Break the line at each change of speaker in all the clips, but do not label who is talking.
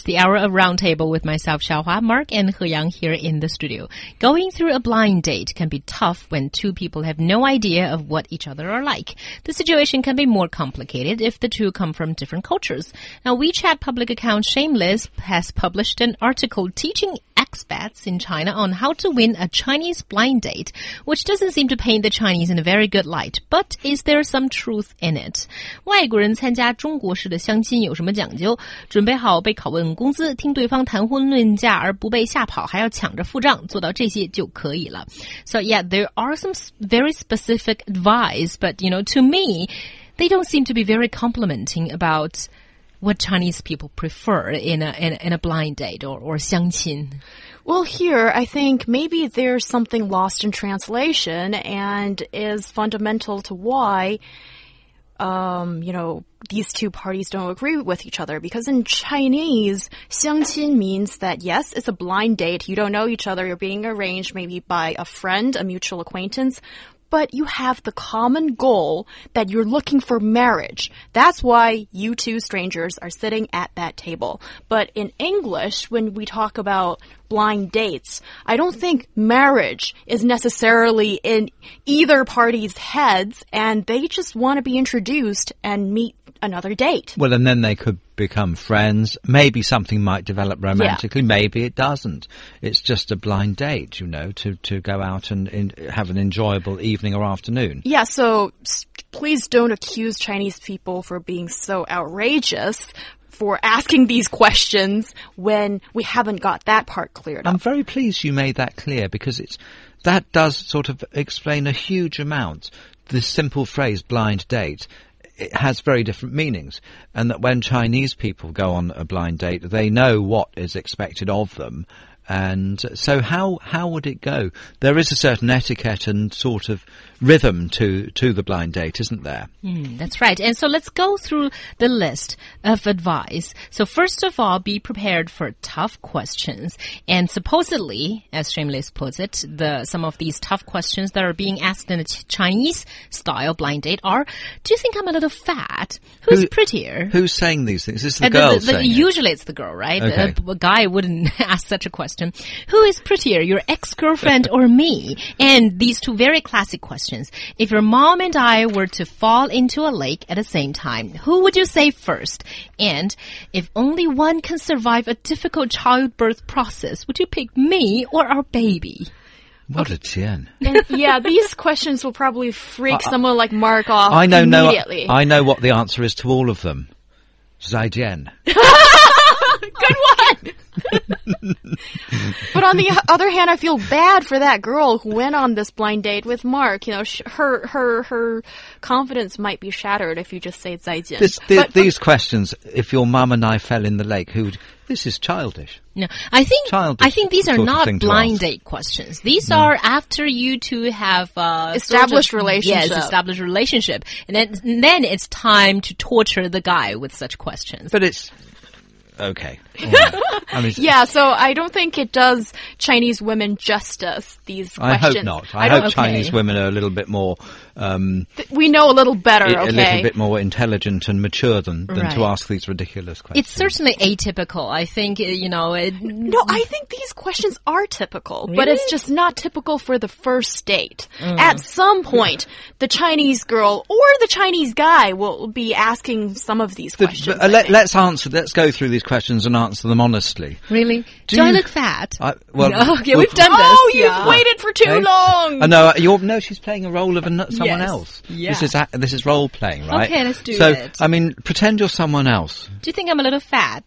It's the hour of roundtable with myself, Xiaohua, Mark, and He Yang here in the studio. Going through a blind date can be tough when two people have no idea of what each other are like. The situation can be more complicated if the two come from different cultures. Now, WeChat public account Shameless has published an article teaching expats in China on how to win a Chinese blind date, which doesn't seem to paint the Chinese in a very good light. But is there some truth in it? 外国人参加中国式的相亲有什么讲究？准备好被拷问工资，听对方谈婚论嫁而不被吓跑，还要抢着付账，做到这些就可以了。So yeah, there are some very specific advice, but you know, to me, they don't seem to be very complimenting about what Chinese people prefer in a in, a- in a blind date or or 相亲。
Well, here, I think maybe there's something lost in translation and is fundamental to why, um, you know, these two parties don't agree with each other. Because in Chinese, 相亲 means that yes, it's a blind date. You don't know each other. You're being arranged maybe by a friend, a mutual acquaintance. but you have the common goal that you're looking for marriage. That's why you two strangers are sitting at that table. But in English, when we talk about blind dates, I don't think marriage is necessarily in either party's heads and they just want to be introduced and meet another date.
Well, and then they could become friends. Maybe something might develop romantically. Maybe it doesn't. It's just a blind date, you know, to, to go out and in, have an enjoyable evening or afternoon.
Yeah, so please don't accuse Chinese people for being so outrageous for asking these questions when we haven't got that part cleared
I'm very pleased you made that clear because it's that does sort of explain a huge amount. This simple phrase "blind date" it has very different meanings, and that when Chinese people go on a blind date, they know what is expected of them. And so, how how would it go? There is a certain etiquette and sort of rhythm to to the blind date, isn't there?
Mm, that's right. And so let's go through the list of advice. So first of all, be prepared for tough questions. And supposedly, as Shameless puts it, the some of these tough questions that are being asked in a Chinese style blind date are: Do you think I'm a little fat? Who's
Who-
prettier?
Who's saying these things? Is this the
Uh,
girl
the- the-
saying it?
usually it's the girl, right?
Okay.
A, a guy wouldn't ask such a question. Who is prettier, your ex-girlfriend or me? And these two very classic questions. If your mom and I were to fall into a lake at the same time, who would you say first? And if only one can survive a difficult childbirth process, would you pick me or our baby?
What a chin.
And yeah, these questions will probably freak someone like Mark off
I know no. I know what the answer is to all of them. Zaijian.
Good one! but on the other hand, I feel bad for that girl who went on this blind date with Mark. You know, sh- her her her confidence might be shattered if you just say 再见.
This, the,
But-
these questions. If your mum and I fell in the lake, who? would This is childish.
No, I think
Childish
I think these are not blind date questions. These are after you two have uh,
Established
sort of-
relationship.
Yes, established relationship, and then and then it's time to torture the guy with such questions.
But it's okay. Right. I mean,
Yeah, so I don't think it does Chinese women justice. These
I
questions.
hope not. I,
don't.
hope Chinese
okay.
women are a little bit more, um,
we know a little better.
a
okay.
little bit more intelligent and mature than, than to ask these ridiculous questions.
It's certainly atypical. I think uh, you know. It,
No, I think these questions are typical, but it's just not typical for the first date. At some point, the Chinese girl or the Chinese guy will be asking some of these
The-
questions.
but, uh, let, let's answer. Let's go through these questions and answer them honestly.
really?
Do
Do, I look fat?
I, well,
No, okay,
well-
we've done this.
Oh, you've
yeah.
waited for too
Hey?
long.
Oh, no, uh, you're, no, she's playing a role of an, someone
Yes.
else.
Yeah.
This is a, this is role playing, right?
Okay, let's do
so,
it.
I mean, pretend you're someone else.
Do you think I'm a little fat?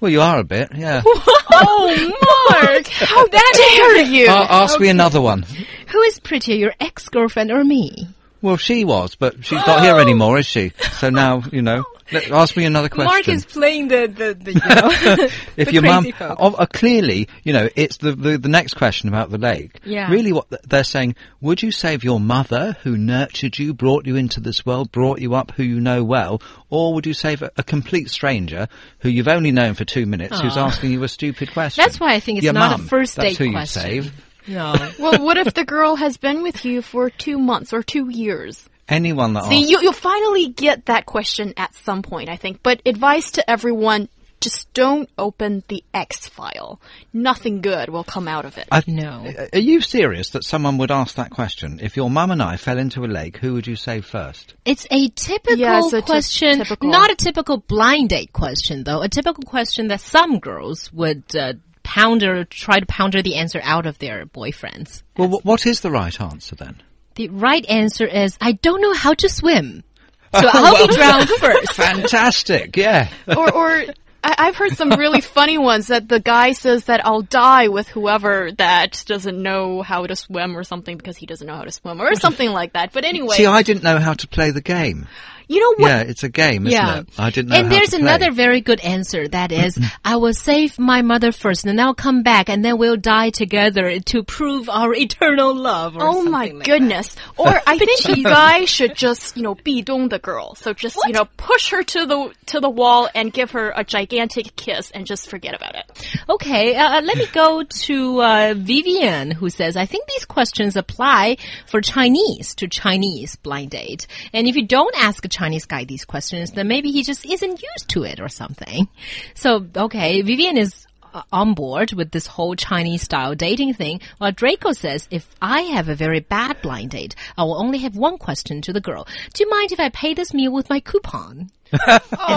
Well, you are a bit, yeah.
oh, Mark, how dare you?
A- ask me another one.
Who is prettier, your ex-girlfriend or me?
Well, she was, but she's not here anymore, is she? So now, you know, let, ask me another question.
Mark is playing the the, the you know,
if
the
your mum,
folk.
oh, uh, clearly, you know, it's the, the the next question about the lake.
Yeah.
Really, what they're saying: Would you save your mother, who nurtured you, brought you into this world, brought you up, who you know well, or would you save a, a complete stranger who you've only known for two minutes, who's asking you a stupid question?
That's why I think it's
Your
not a
mum,
first
that's
date
who you
question.
save.
No.
well, what if the girl has been with you for two months or two years?
Anyone that
See,
asks,
you, you'll finally get that question at some point, I think. But advice to everyone, just don't open the X file. Nothing good will come out of it.
I-
No.
Are you serious that someone would ask that question? If your mum and I fell into a lake, who would you save first?
It's a typical
Yeah, it's a
question,
typical.
not a typical blind date question though. A typical question that some girls would uh, pounder, try to pounder the answer out of their boyfriends.
Well, what is the right answer then?
The right answer is, I don't know how to swim. So I'll be drowned first.
Fantastic, yeah.
or, or I've heard some really funny ones that the guy says that I'll die with whoever that doesn't know how to swim or something because he doesn't know how to swim or something like that. But anyway,
See, I didn't know how to play the game.
You know what?
Yeah, it's a game, isn't
Yeah.
it? I didn't know
And
how
there's
to play.
another very good answer that is, I will save my mother first and then I'll come back and then we'll die together to prove our eternal love. Or
Oh my
like
goodness. Or I think the guy should just, you know, bi dong the girl. So just, you know, push her to the to the wall and give her a gigantic kiss and just forget about it.
Okay, uh, let me go to uh, Vivian who says, I think these questions apply for Chinese to Chinese blind date. And if you don't ask a Chinese guy these questions, then maybe he just isn't used to it or something. So, okay, Vivian is uh, on board with this whole Chinese style dating thing, while Draco says, if I have a very bad blind date, I will only have one question to the girl. Do you mind if I pay this meal with my coupon? and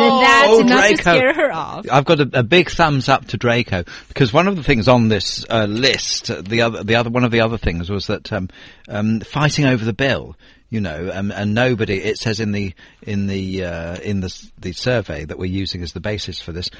then that's
Oh,
enough to
Draco.
scare her off.
I've got a, a big thumbs up to Draco because one of the things on this uh, list, the other, the other, one of the other things was that um, um, fighting over the bill. You know, um, and nobody. It says in the in the uh, in the the survey that we're using as the basis for this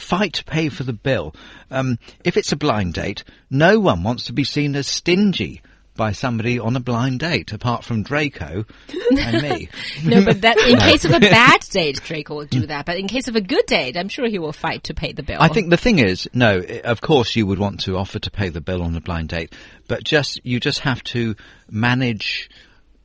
fight to pay for the bill. Um, if it's a blind date, no one wants to be seen as stingy by somebody on a blind date, apart from Draco and me.
No, but that in case of a bad date, Draco will do that. But in case of a good date, I'm sure he will fight to pay the bill.
I think the thing is, no, of course you would want to offer to pay the bill on a blind date, but just you just have to manage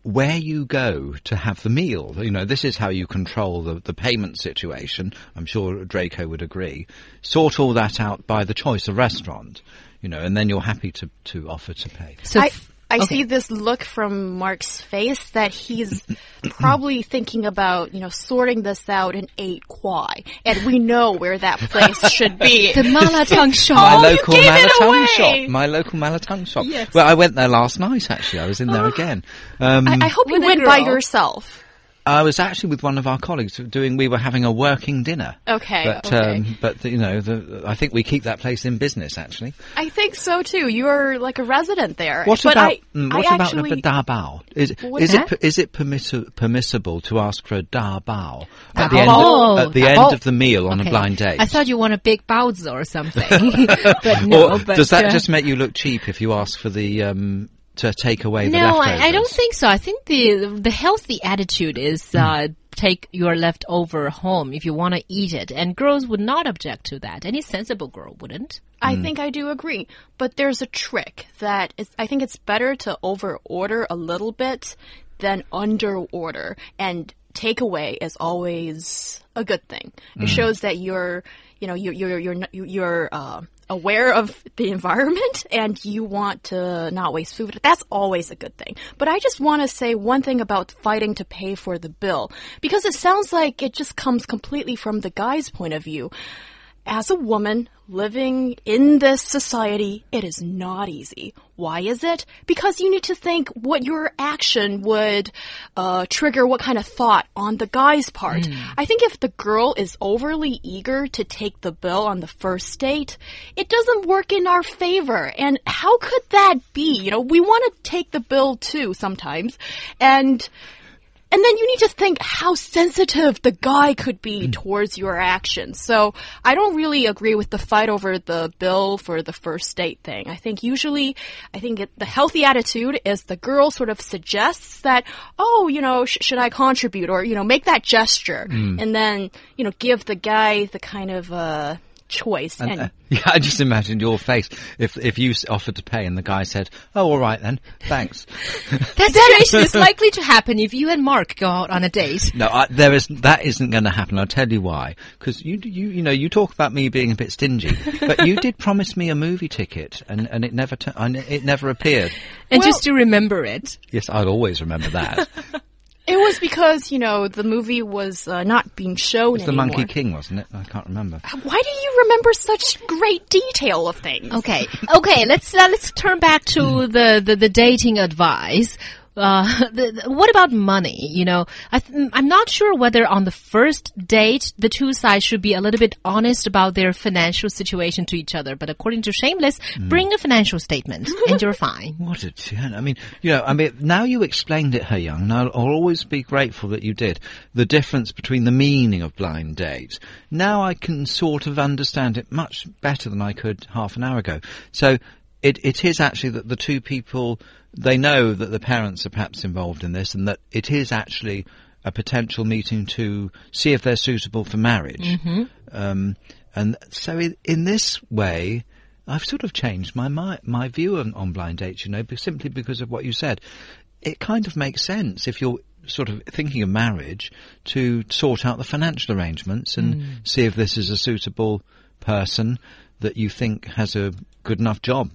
where you go to have the meal. You know, this is how you control the, the payment situation. I'm sure Draco would agree. Sort all that out by the choice of restaurant, you know, and then you're happy to, to offer to pay.
so.
I,
f-
I
okay.
see this look from Mark's face that he's probably thinking about, you know, sorting this out in 8 Kwai. And we know where that place should be.
the Malatang shop.
my
Oh, you
local
gave it
Malatang
away!
shop. My local Malatang shop.
Yes.
Well, I went there last night. Actually, I was in there again. Um,
I, I hope you
With a
went by
girl.
yourself.
I was actually with one of our colleagues doing. We were having a working dinner.
Okay,
but
okay.
Um, but you know, the, I think we keep that place in business. Actually,
I think so too. You're like a resident there.
what
but
about
I,
mm,
I
what about
actually,
a da bao? Is
What
is
is
it is it permissi- permissible to ask for a da bao at the end of, at the end of the meal on
Okay.
a blind date?
I thought you want a big baozi or something, but no.
or
but
does that
uh,
just make you look cheap if you ask for the um, to take away the
No,
leftovers?
I, I don't think so. I think the the healthy attitude is
Hmm.
uh, take your leftover home if you want to eat it, and girls would not object to that. Any sensible girl wouldn't.
I think I do agree. But there's a trick that is, I think it's better to over order a little bit than under order. And takeaway is always a good thing. It shows that you're, you know, you're, you're, you're, not- you're, uh, aware of the environment and you want to not waste food. That's always a good thing. But I just want to say one thing about fighting to pay for the bill because it sounds like it just comes completely from the guy's point of view as a woman living in this society, it is not easy. Why is it? Because you need to think what your action would uh, trigger what kind of thought on the guy's part. I think if the girl is overly eager to take the bill on the first date, it doesn't work in our favor. And how could that be? You know, we want to take the bill too sometimes. And and then you need to think how sensitive the guy could be towards your actions. So I don't really agree with the fight over the bill for the first date thing. I think usually, I think it, the healthy attitude is the girl sort of suggests that, oh, you know, sh should I contribute or, you know, make that gesture and then, you know, give the guy the kind of, uh, choice. And,
Uh, yeah, I just imagined your face if if you offered to pay and the guy said, "Oh, all right then, thanks."
That situation is likely to happen if you and Mark go out on a date.
no, I, there is that isn't going to happen. I'll tell you why. Because you you you know you talk about me being a bit stingy, but you did promise me a movie ticket, and and it never tu- and it never appeared.
And
Well-
just to remember it.
Yes, I'll always remember that.
It was because, you know, the movie was uh, not being shown
It's the
anymore.
Monkey King, wasn't it? I can't remember.
Why do you remember such great detail of things?
Okay, okay. Let's uh, let's turn back to the the, the dating advice. Uh, the, the- what about money? You know, I th- I'm not sure whether on the first date the two sides should be a little bit honest about their financial situation to each other. But according to Shameless, bring a financial statement and you're fine.
What a tune. I mean, you know, I mean, now you explained it, He Yang, and I'll, I'll always be grateful that you did. The difference between the meaning of blind date. Now I can sort of understand it much better than I could half an hour ago. So it, it is actually that the two people, they know that the parents are perhaps involved in this and that it is actually a potential meeting to see if they're suitable for marriage. Um, and so in, in this way, I've sort of changed my my, my view on, on blind dates. You know, simply because of what you said. It kind of makes sense if you're sort of thinking of marriage to sort out the financial arrangements and see if this is a suitable person that you think has a good enough job.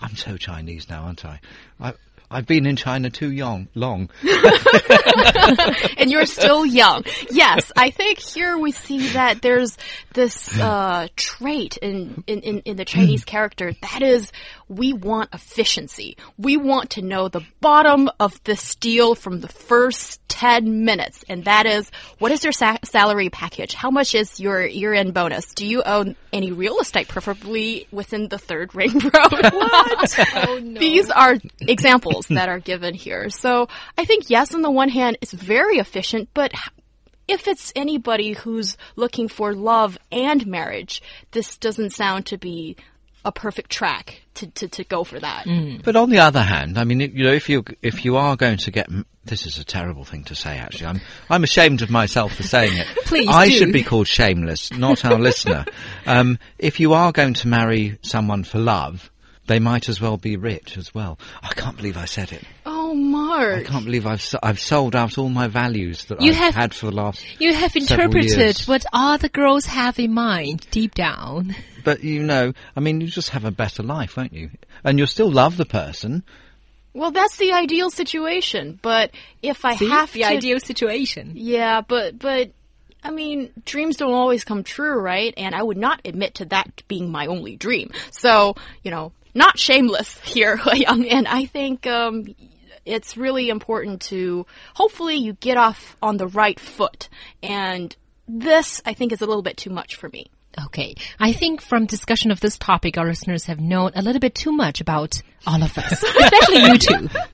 I'm so Chinese now, aren't I? I I've been in China too young, long.
and you're still young. Yes, I think here we see that there's this uh, trait in, in, in, in the Chinese character that is we want efficiency. We want to know the bottom of the steel from the first 10 minutes. And that is what is your sa- salary package? How much is your year end bonus? Do you own any real estate, preferably within the third ring road? what?
Oh, no.
These are examples that are given here. So I think yes, on the one hand, it's very efficient, but if it's anybody who's looking for love and marriage, this doesn't sound to be a perfect track to, to, to go for that.
But on the other hand, I mean, you know, if you if you are going to get this is a terrible thing to say. Actually, I'm I'm ashamed of myself for saying it.
Please
I
do.
should be called shameless, not our listener. Um, if you are going to marry someone for love, they might as well be rich as well. I can't believe I said it.
Oh, Mark!
I can't believe I've s- I've sold out all my values that
You
I've
have-
had for the last.
You have interpreted what other girls have in mind deep down.
But you know, I mean, you just have a better life, won't you? And you'll still love the person.
Well, that's the ideal situation, but if I
See?
have
the
to,
ideal situation.
yeah, but but I mean, dreams don't always come true, right? And I would not admit to that being my only dream. So, you know, not shameless here, Young. And I think um, it's really important to hopefully you get off on the right foot. And this, I think, is a little bit too much for me.
Okay. I think from discussion of this topic, our listeners have known a little bit too much about all of us, especially you two.